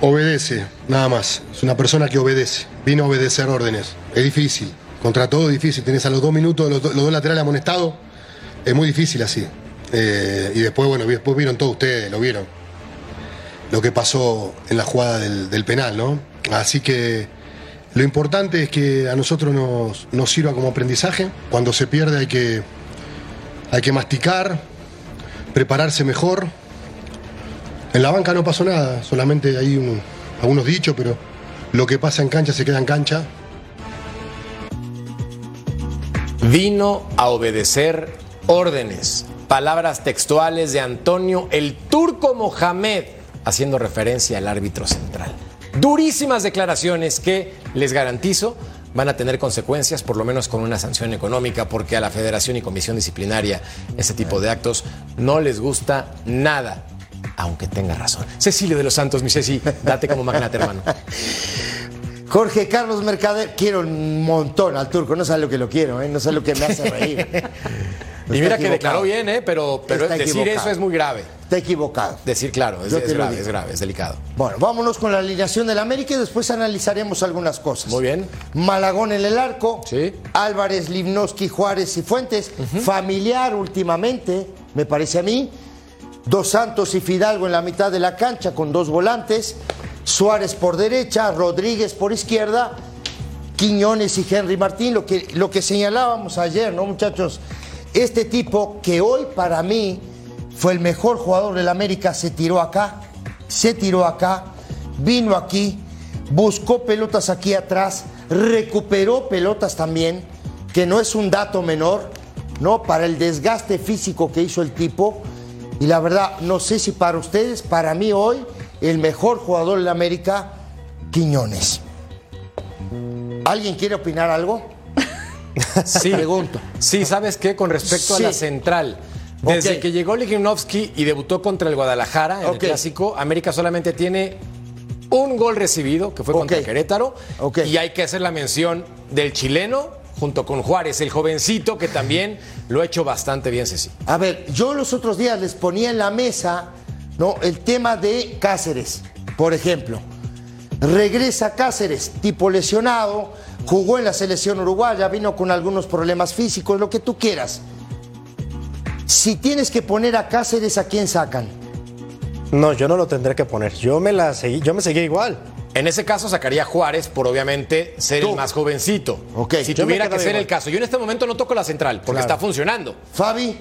obedece, nada más. Es una persona que obedece. Vino a obedecer órdenes. Es difícil. Contra todo difícil. Tenés a los dos minutos los, do- los dos laterales amonestados. Es muy difícil así. Eh, y después, bueno, después vieron todos ustedes, lo vieron. Lo que pasó en la jugada del, penal, ¿no? Así que lo importante es que a nosotros nos, nos sirva como aprendizaje. Cuando se pierde hay que, hay que masticar, prepararse mejor. En la banca no pasó nada, solamente hay un- algunos dichos, pero lo que pasa en cancha se queda en cancha. Vino a obedecer órdenes. Palabras textuales de Antonio el Turco Mohamed, haciendo referencia al árbitro central. Durísimas declaraciones que, les garantizo, van a tener consecuencias, por lo menos con una sanción económica, porque a la Federación y Comisión Disciplinaria ese tipo de actos no les gusta nada, aunque tenga razón. Cecilio de los Santos, mi Ceci, date como magnate, hermano. Jorge Carlos Mercader, quiero un montón al turco, no sabe lo que lo quiero, ¿eh? no sabe lo que me hace reír. Y mira que declaró bien, ¿eh? pero, decir equivocado. eso es muy grave. Está equivocado. Decir claro, es, es grave, es grave, es delicado. Bueno, vámonos con la alineación del América y después analizaremos algunas cosas. Muy bien. Malagón en el arco. Sí. Álvarez, Limnoski, Juárez y Fuentes. Familiar últimamente, me parece a mí. Dos Santos y Fidalgo en la mitad de la cancha con dos volantes. Suárez por derecha, Rodríguez por izquierda. Quiñones y Henry Martín, lo que, lo que señalábamos ayer, ¿no, muchachos? Este tipo que hoy para mí fue el mejor jugador del América, se tiró acá, se tiró acá, vino aquí, buscó pelotas aquí atrás, recuperó pelotas también, que no es un dato menor, ¿no? Para el desgaste físico que hizo el tipo. Y la verdad, no sé si para ustedes, para mí hoy, el mejor jugador del América, Quiñones. ¿Alguien quiere opinar algo? Sí, Pregunto. Sí, ¿sabes qué? Con respecto Sí. a la central. Desde que llegó Liginovsky y debutó contra el Guadalajara en el Clásico, América solamente tiene un gol recibido, que fue contra. Querétaro. Y hay que hacer la mención del chileno junto con Juárez, el jovencito que también lo ha hecho bastante bien, Ceci. A ver, yo los otros días les ponía en la mesa ¿no? el tema de Cáceres, por ejemplo. Regresa Cáceres, tipo lesionado, jugó en la selección uruguaya, vino con algunos problemas físicos, lo que tú quieras. Si tienes que poner a Cáceres, ¿a quién sacan? No, yo no lo tendré que poner. Yo me la seguí, yo me seguí igual. En ese caso sacaría a Juárez por obviamente ser Tú. el más jovencito. Ok. Si Yo tuviera que ser igual. el caso. Yo en este momento no toco la central porque Claro. está funcionando. Fabi,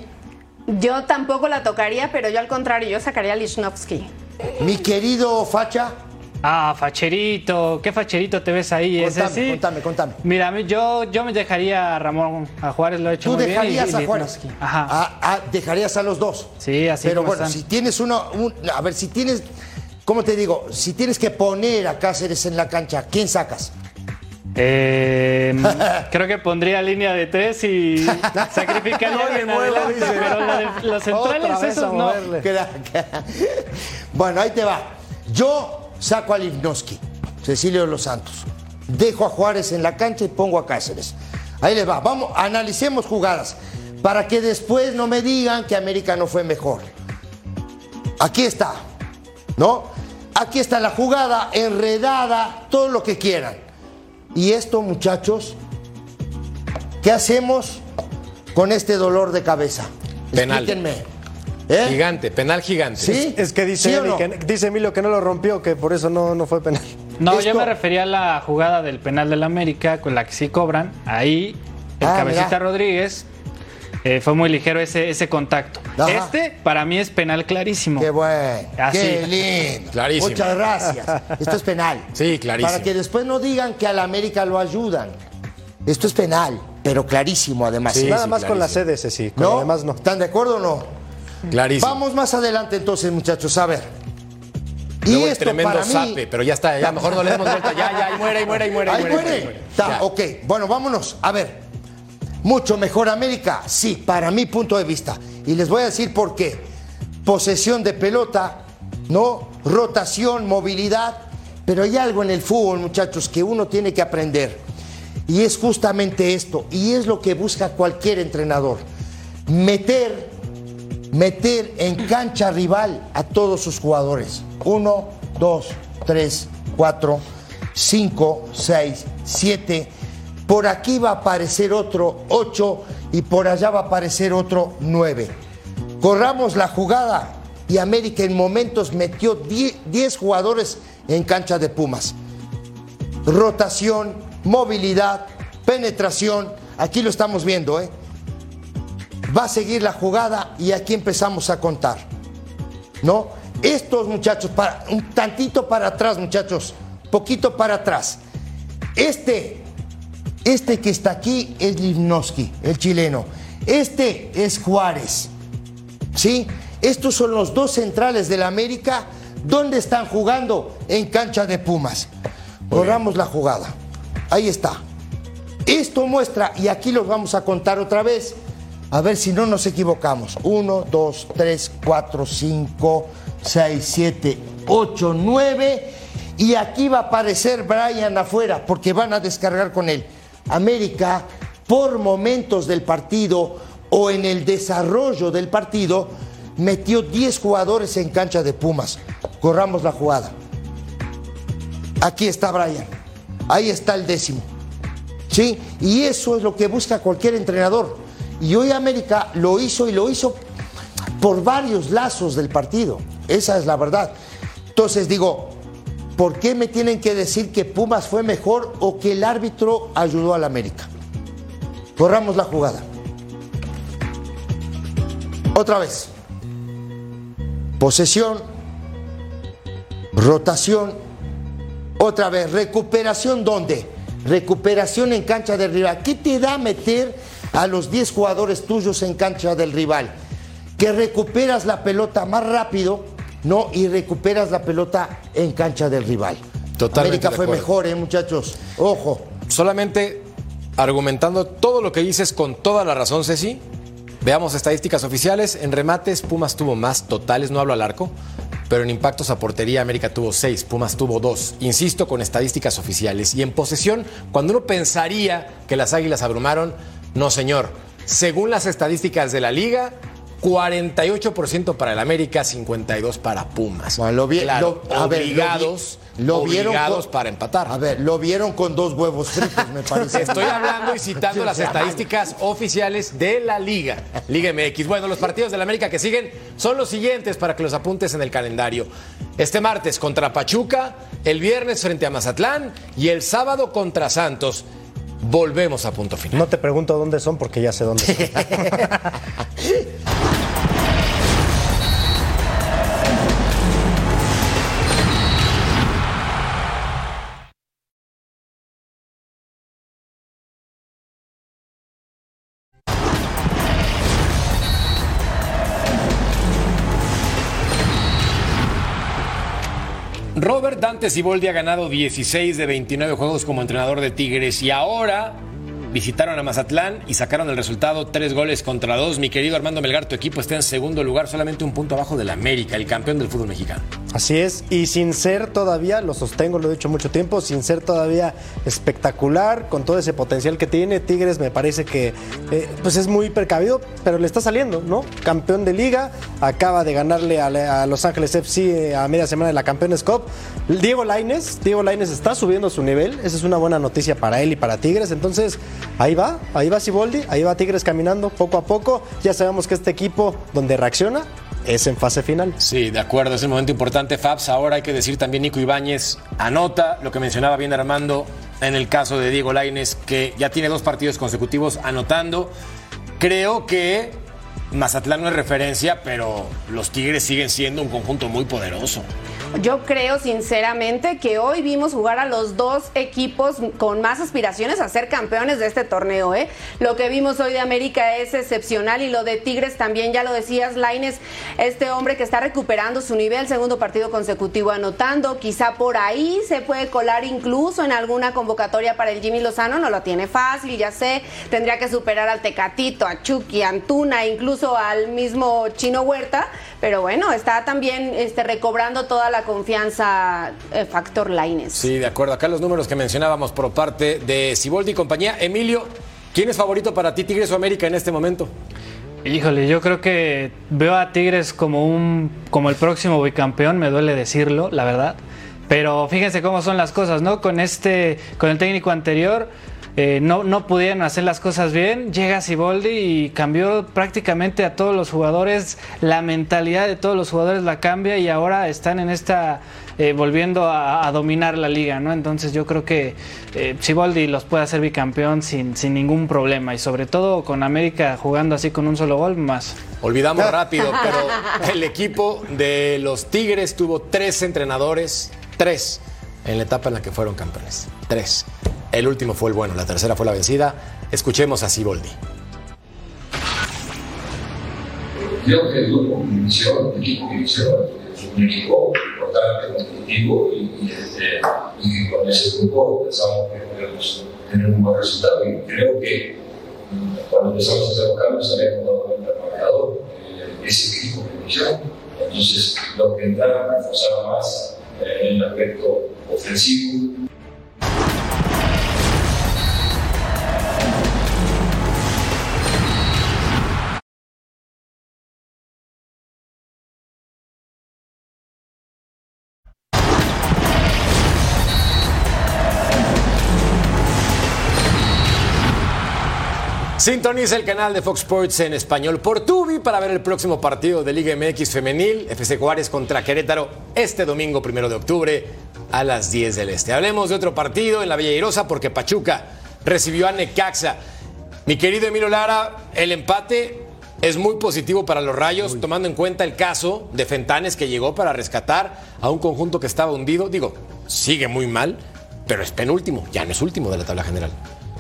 Yo tampoco la tocaría, pero yo al contrario, yo sacaría a Lichnowsky. mi querido Facha, Ah, facherito, ¿qué facherito te ves ahí? Ese Contame, sí. contame, contame. Mira, a mí- yo, yo me dejaría a Ramón, a Juárez lo he hecho tú muy bien. y- dejarías a Juárez. Ajá. Ah, ah, dejarías a los dos. Sí, así Pero bueno, están. si tienes uno, un- a ver, si tienes, ¿cómo te digo? Si tienes que poner a Cáceres en la cancha, ¿quién sacas? Eh, creo que pondría línea de tres y sacrificaría No muevo, adelante, pero de- los centrales esos no. Bueno, ahí te va. Yo saco a Livnoski, Cecilio de los Santos. Dejo a Juárez en la cancha y pongo a Cáceres. Ahí les va. Vamos, analicemos jugadas. Para que después no me digan que América no fue mejor. Aquí está. ¿No? Aquí está la jugada, enredada, todo lo que quieran. Y esto, muchachos, ¿qué hacemos con este dolor de cabeza? Penal. Explíquenme. ¿Eh? Gigante, penal gigante. ¿Sí? Es que dice, ¿Sí no? que- dice Emilio que no lo rompió, que por eso no, no fue penal. No, yo me refería a la jugada del penal del América con la que sí cobran. Ahí el Ah, cabecita mira. Rodríguez eh, fue muy ligero ese, ese contacto. Ajá. Este para mí es penal clarísimo. Qué bueno. Así. Qué lindo. Clarísimo. Muchas gracias. Esto es penal. Sí, clarísimo. Para que después no digan que a la América lo ayudan. Esto es penal, pero clarísimo además. Sí, Nada sí, más con la sede, ese sí. Con ¿No? lo demás no. ¿Están de acuerdo o no? Clarísimo. Vamos más adelante entonces, muchachos, a ver. Luego el esto tremendo para mí- zape, pero ya está, ya mejor no le demos vuelta. Ya, ya, ahí muere, ahí muere, ahí muere. Ahí muere, muere. ahí muere. Está, ok, bueno, vámonos. A ver, mucho mejor América, sí, para mi punto de vista. Y les voy a decir por qué. Posesión de pelota, ¿no? Rotación, movilidad. Pero hay algo en el fútbol, muchachos, que uno tiene que aprender. Y es justamente esto. Y es lo que busca cualquier entrenador. Meter, meter en cancha rival a todos sus jugadores. Uno, dos, tres, cuatro, cinco, seis, siete. Por aquí va a aparecer otro ocho y por allá va a aparecer otro nueve. Corramos la jugada y América en momentos metió 10 jugadores en cancha de Pumas. Rotación, movilidad, penetración. Aquí lo estamos viendo, ¿eh? Va a seguir la jugada y aquí empezamos a contar. ¿No? Estos muchachos, para, un tantito para atrás, muchachos, poquito para atrás. Este, este que está aquí es Livnowski, el chileno. Este es Juárez. ¿Sí? Estos son los dos centrales del América. ¿Dónde están jugando? En cancha de Pumas. Corramos la jugada. Ahí está. Esto muestra, y aquí los vamos a contar otra vez, a ver si no nos equivocamos. 1, 2, 3, 4, 5, 6, 7, 8, 9. Y aquí va a aparecer Brian afuera, porque van a descargar con él. América, por momentos del partido o en el desarrollo del partido, metió 10 jugadores en cancha de Pumas. Corramos la jugada. Aquí está Brian. Ahí está el décimo. ¿Sí? Y eso es lo que busca cualquier entrenador. Y hoy América lo hizo y lo hizo por varios lazos del partido. Esa es la verdad. Entonces digo, ¿por qué me tienen que decir que Pumas fue mejor o que el árbitro ayudó al América? Corramos la jugada. Otra vez. Posesión, rotación, otra vez, recuperación ¿dónde? Recuperación en cancha del rival. ¿Qué te da meter a los 10 jugadores tuyos en cancha del rival? Que recuperas la pelota más rápido, ¿no? Y recuperas la pelota en cancha del rival. Totalmente América fue mejor, ¿eh, muchachos? Ojo. Solamente argumentando todo lo que dices con toda la razón, Ceci. Veamos estadísticas oficiales. En remates, Pumas tuvo más totales, no hablo al arco, pero en impactos a portería, América tuvo seis, Pumas tuvo dos. Insisto con estadísticas oficiales. Y en posesión, cuando uno pensaría que las águilas abrumaron, no, señor. Según las estadísticas de la liga, 48% para el América, 52% para Pumas. Bueno, lo vi- Claro, lo- a ver, lo vi- obligados, lo vieron obligados con- para empatar. A ver, lo vieron con dos huevos fritos, me parece. Estoy hablando y citando las estadísticas oficiales de la Liga, Liga MX. Bueno, los partidos de la América que siguen son los siguientes para que los apuntes en el calendario. Este martes contra Pachuca, el viernes frente a Mazatlán y el sábado contra Santos. Volvemos a punto final. No te pregunto dónde son porque ya sé dónde son. Robert Dante Siboldi ha ganado 16 de 29 juegos como entrenador de Tigres y ahora visitaron a Mazatlán y sacaron el resultado tres goles contra dos. Mi querido Armando Melgar, tu equipo está en segundo lugar, solamente un punto abajo del América, el campeón del fútbol mexicano. Así es, y sin ser todavía, lo sostengo, lo he dicho mucho tiempo, sin ser todavía espectacular, con todo ese potencial que tiene, Tigres me parece que eh, pues es muy precavido, pero le está saliendo, ¿no? Campeón de liga, acaba de ganarle a, Los Ángeles FC a media semana de la Campeones Cup. Diego Laines, Diego Laines está subiendo su nivel, esa es una buena noticia para él y para Tigres, entonces ahí va, ahí va Siboldi, ahí va Tigres caminando poco a poco. Ya sabemos que este equipo donde reacciona es en fase final. Sí, de acuerdo, es el momento importante, Fabs. Ahora hay que decir también Nico Ibáñez anota lo que mencionaba bien Armando en el caso de Diego Laines, que ya tiene dos partidos consecutivos anotando. Creo que Mazatlán no es referencia, pero los Tigres siguen siendo un conjunto muy poderoso. Yo creo sinceramente que hoy vimos jugar a los dos equipos con más aspiraciones a ser campeones de este torneo. ¿eh? Lo que vimos hoy de América es excepcional y lo de Tigres también, ya lo decías, Laines, este hombre que está recuperando su nivel, segundo partido consecutivo anotando, quizá por ahí se puede colar incluso en alguna convocatoria para el Jimmy Lozano, no lo tiene fácil, ya sé, tendría que superar al Tecatito, a Chucky, a Antuna, incluso al mismo Chino Huerta, pero bueno, está también este, recobrando toda la confianza eh, factor Laines. Sí, de acuerdo. Acá los números que mencionábamos por parte de Siboldi y compañía. Emilio, ¿quién es favorito para ti, Tigres o América en este momento? Híjole, yo creo que veo a Tigres como un como el próximo bicampeón, me duele decirlo, la verdad. Pero fíjense cómo son las cosas, ¿no? Con este, con el técnico anterior, eh, no, no pudieron hacer las cosas bien. Llega Siboldi y cambió prácticamente a todos los jugadores. La mentalidad de todos los jugadores la cambia y ahora están en esta. eh, volviendo a, a dominar la liga, ¿no? Entonces yo creo que eh, Siboldi los puede hacer bicampeón sin, sin ningún problema y sobre todo con América jugando así con un solo gol más. Olvidamos rápido, pero el equipo de los Tigres tuvo tres entrenadores, tres, en la etapa en la que fueron campeones. Tres. El último fue el bueno, la tercera fue la vencida. Escuchemos a Siboldi. Creo que el grupo inició, el equipo inició, un equipo importante, competitivo y, y, este, y con ese grupo pensamos que podemos tener un buen resultado. Y creo que mm, cuando empezamos a hacer los cambios habíamos dado cuenta al marcador, eh, ese equipo que inició. Entonces, lo que entraba reforzaba más eh, en el aspecto ofensivo, Sintoniza el canal de Fox Sports en español por Tubi para ver el próximo partido de Liga MX Femenil, FC Juárez contra Querétaro, este domingo primero de octubre a las 10 del Este. Hablemos de otro partido en la Villa Irosa porque Pachuca recibió a Necaxa. Mi querido Emilio Lara, el empate es muy positivo para los Rayos, tomando en cuenta el caso de Fentanes que llegó para rescatar a un conjunto que estaba hundido. Digo, sigue muy mal, pero es penúltimo, ya no es último de la tabla general.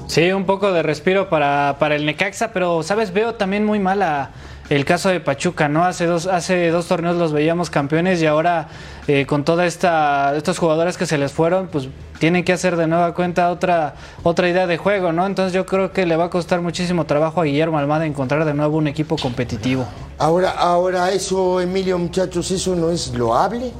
Sí, un poco de respiro para, para el Necaxa, pero sabes, veo también muy mal a el caso de Pachuca, ¿no? Hace dos, hace dos torneos los veíamos campeones y ahora eh, con toda esta estos jugadores que se les fueron, pues tienen que hacer de nueva cuenta otra otra idea de juego, ¿no? Entonces yo creo que le va a costar muchísimo trabajo a Guillermo Almada encontrar de nuevo un equipo competitivo. Ahora, ahora eso, Emilio, muchachos, eso no es loable,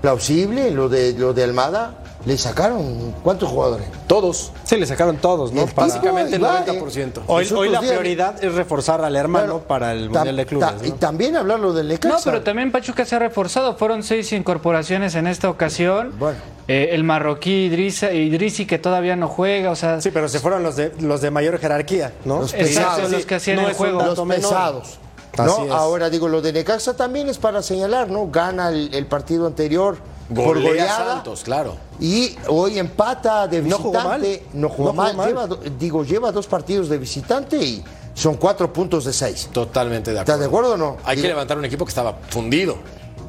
plausible, lo de lo de Almada. Le sacaron cuántos jugadores. Todos. Sí, le sacaron todos, ¿no? Básicamente el Iba, 90%. Hoy, Los hoy la prioridad es reforzar al hermano Claro, para el Mundial de Clubes. ta- Y también hablarlo del Necaxa. No, pero también Pachuca se ha reforzado. Fueron seis incorporaciones en esta ocasión. Bueno. Eh, el marroquí Idrissa, Idrisi que todavía no juega, o sea, Sí, pero se fueron los de, los de mayor jerarquía, ¿no? Los exacto, pesados. los que hacían No el juego. los pesados. Así ¿no? es. Ahora digo, lo de Necaxa también es para señalar, ¿no? Gana el, el partido anterior por Golea goleada Santos, claro. y hoy empata de No visitante. jugó mal. No jugó No mal. mal. Lleva do- digo, lleva dos partidos de visitante y son cuatro puntos de seis. Totalmente de acuerdo. ¿Estás de acuerdo o no? Hay que levantar un equipo que estaba fundido.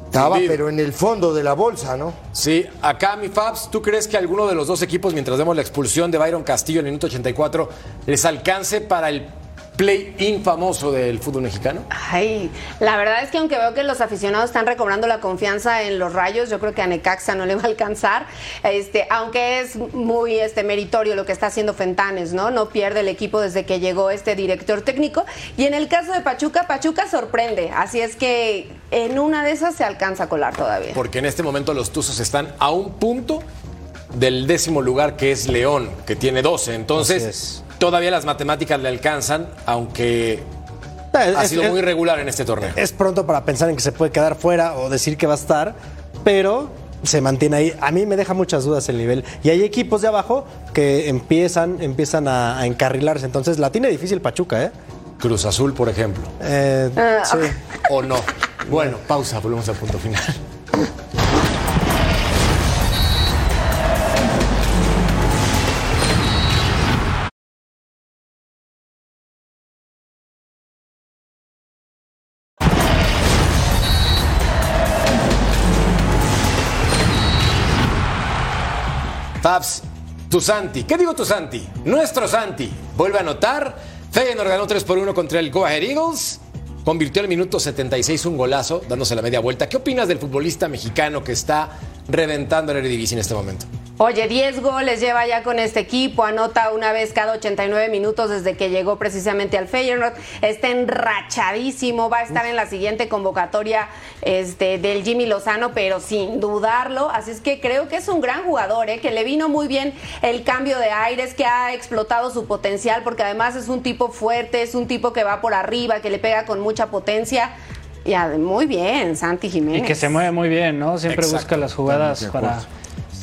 Estaba, Fundido. pero en el fondo de la bolsa, ¿no? Sí, acá mi Fabs, ¿tú crees que alguno de los dos equipos, mientras vemos la expulsión de Byron Castillo en el minuto 84, les alcance para el play-in famoso del fútbol mexicano? Ay, la verdad es que aunque veo que los aficionados están recobrando la confianza en los rayos, yo creo que a Necaxa no le va a alcanzar. Este, aunque es muy este meritorio lo que está haciendo Fentanes, ¿no? No pierde el equipo desde que llegó este director técnico. Y en el caso de Pachuca, Pachuca sorprende. Así es que en una de esas se alcanza a colar todavía. Porque en este momento los Tuzos están a un punto del décimo lugar que es León, que tiene 12. Así Entonces, es. Todavía las matemáticas le alcanzan, aunque Es- ha sido es- muy irregular en este torneo. Es pronto para pensar en que se puede quedar fuera o decir que va a estar, pero se mantiene ahí. A mí me deja muchas dudas el nivel. Y hay equipos de abajo que empiezan, empiezan a, a encarrilarse. Entonces la tiene difícil Pachuca, ¿eh? Cruz Azul, por ejemplo. Eh, Ah, sí. ¿O no? Bueno, pausa, volvemos al punto final. Tu Santi. ¿Qué digo tu Santi? Nuestro Santi. Vuelve a anotar. Feyenoord ganó 3 por 1 contra el Go Ahead Eagles. Convirtió al minuto 76 un golazo, dándose la media vuelta. ¿Qué opinas del futbolista mexicano que está reventando el Eredivisie en este momento? Oye, 10 goles lleva ya con este equipo, anota una vez cada 89 minutos desde que llegó precisamente al Feyenoord, está enrachadísimo, va a estar en la siguiente convocatoria este, del Jimmy Lozano, pero sin dudarlo, así es que creo que es un gran jugador, ¿eh? que le vino muy bien el cambio de aires, que ha explotado su potencial, porque además es un tipo fuerte, es un tipo que va por arriba, que le pega con mucha potencia. Y ade- muy bien, Santi Y Jiménez. que se mueve muy bien, ¿no? Siempre Exacto, busca las jugadas para.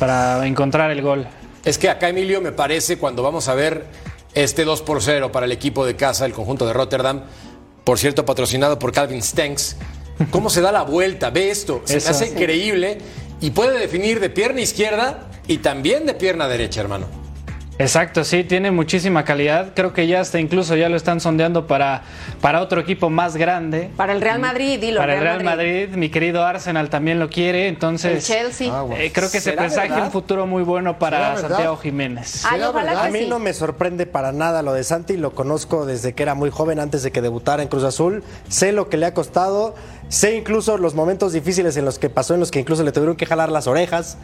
Para encontrar el gol. Es que acá, Emilio, me parece cuando vamos a ver este 2 por 0 para el equipo de casa, el conjunto de Rotterdam, por cierto, patrocinado por Calvin Stenks, cómo se da la vuelta, ve esto, se me hace Sí. increíble y puede definir de pierna izquierda y también de pierna derecha, hermano. Exacto, sí, tiene muchísima calidad. Creo que ya hasta incluso ya lo están sondeando para, para otro equipo más grande. Para el Real Madrid, dilo. Para el Real Madrid. mi querido Arsenal también lo quiere, entonces El Chelsea. Ah, eh, creo que se ¿Será presagia un futuro muy bueno ¿Será para? Santiago Jiménez. Ay, ¿Será ojalá A mí sí. no me sorprende para nada lo de Santi, lo conozco desde que era muy joven, antes de que debutara en Cruz Azul. Sé lo que le ha costado, sé incluso los momentos difíciles en los que pasó, en los que incluso le tuvieron que jalar las orejas.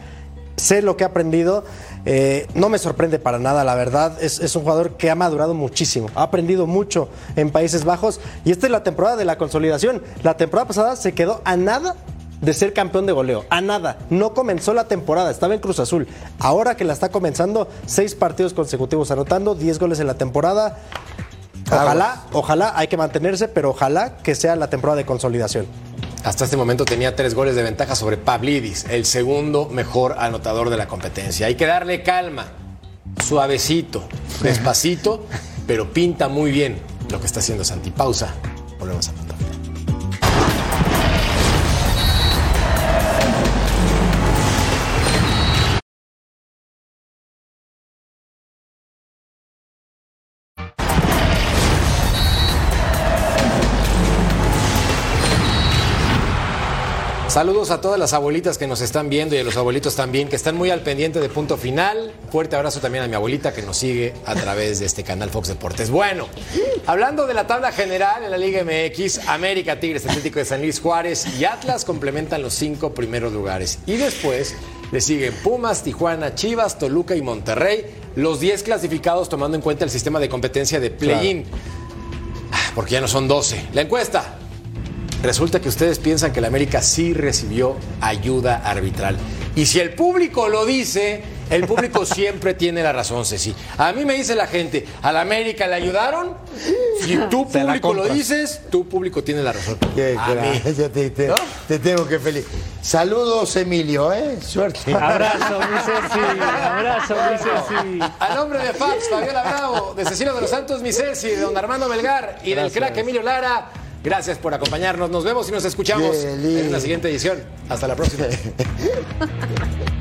Sé lo que ha aprendido, eh, no me sorprende para nada, la verdad. Es, es un jugador que ha madurado muchísimo, ha aprendido mucho en Países Bajos y esta es la temporada de la consolidación. La temporada pasada se quedó a nada de ser campeón de goleo, a nada. No comenzó la temporada, estaba en Cruz Azul. Ahora que la está comenzando, seis partidos consecutivos anotando, 10 goles en la temporada. Ojalá, ojalá, hay que mantenerse, pero ojalá que sea la temporada de consolidación. Hasta este momento tenía tres goles de ventaja sobre Pavlidis, el segundo mejor anotador de la competencia. Hay que darle calma, suavecito, despacito, pero pinta muy bien lo que está haciendo Santi. Pausa. Volvemos a punto. Saludos a todas las abuelitas que nos están viendo y a los abuelitos también que están muy al pendiente de punto final. Fuerte abrazo también a mi abuelita que nos sigue a través de este canal Fox Deportes. Bueno, hablando de la tabla general en la Liga MX, América, Tigres, Atlético de San Luis Juárez y Atlas complementan los cinco primeros lugares. Y después le siguen Pumas, Tijuana, Chivas, Toluca y Monterrey, los 10 clasificados tomando en cuenta el sistema de competencia de play-in. Ah, Porque ya no son 12. La encuesta. Resulta que ustedes piensan que el América sí recibió ayuda arbitral. Y si el público lo dice, el público siempre tiene la razón, Ceci. A mí me dice la gente, ¿a la América le ayudaron? Si tú la público lo dices, tu público tiene la razón. Qué A mí. gracia, te, te- ¿No? te tengo que feliz. Saludos, Emilio, ¿eh? Suerte. Abrazo, mi Ceci. Abrazo, mi Ceci. A nombre de Fabs, Fabiola Bravo, de Cecilio de los Santos, mi Ceci, de don Armando Melgar y del crack Emilio Lara. Gracias por acompañarnos. Nos vemos y nos escuchamos en una siguiente edición. Hasta la próxima.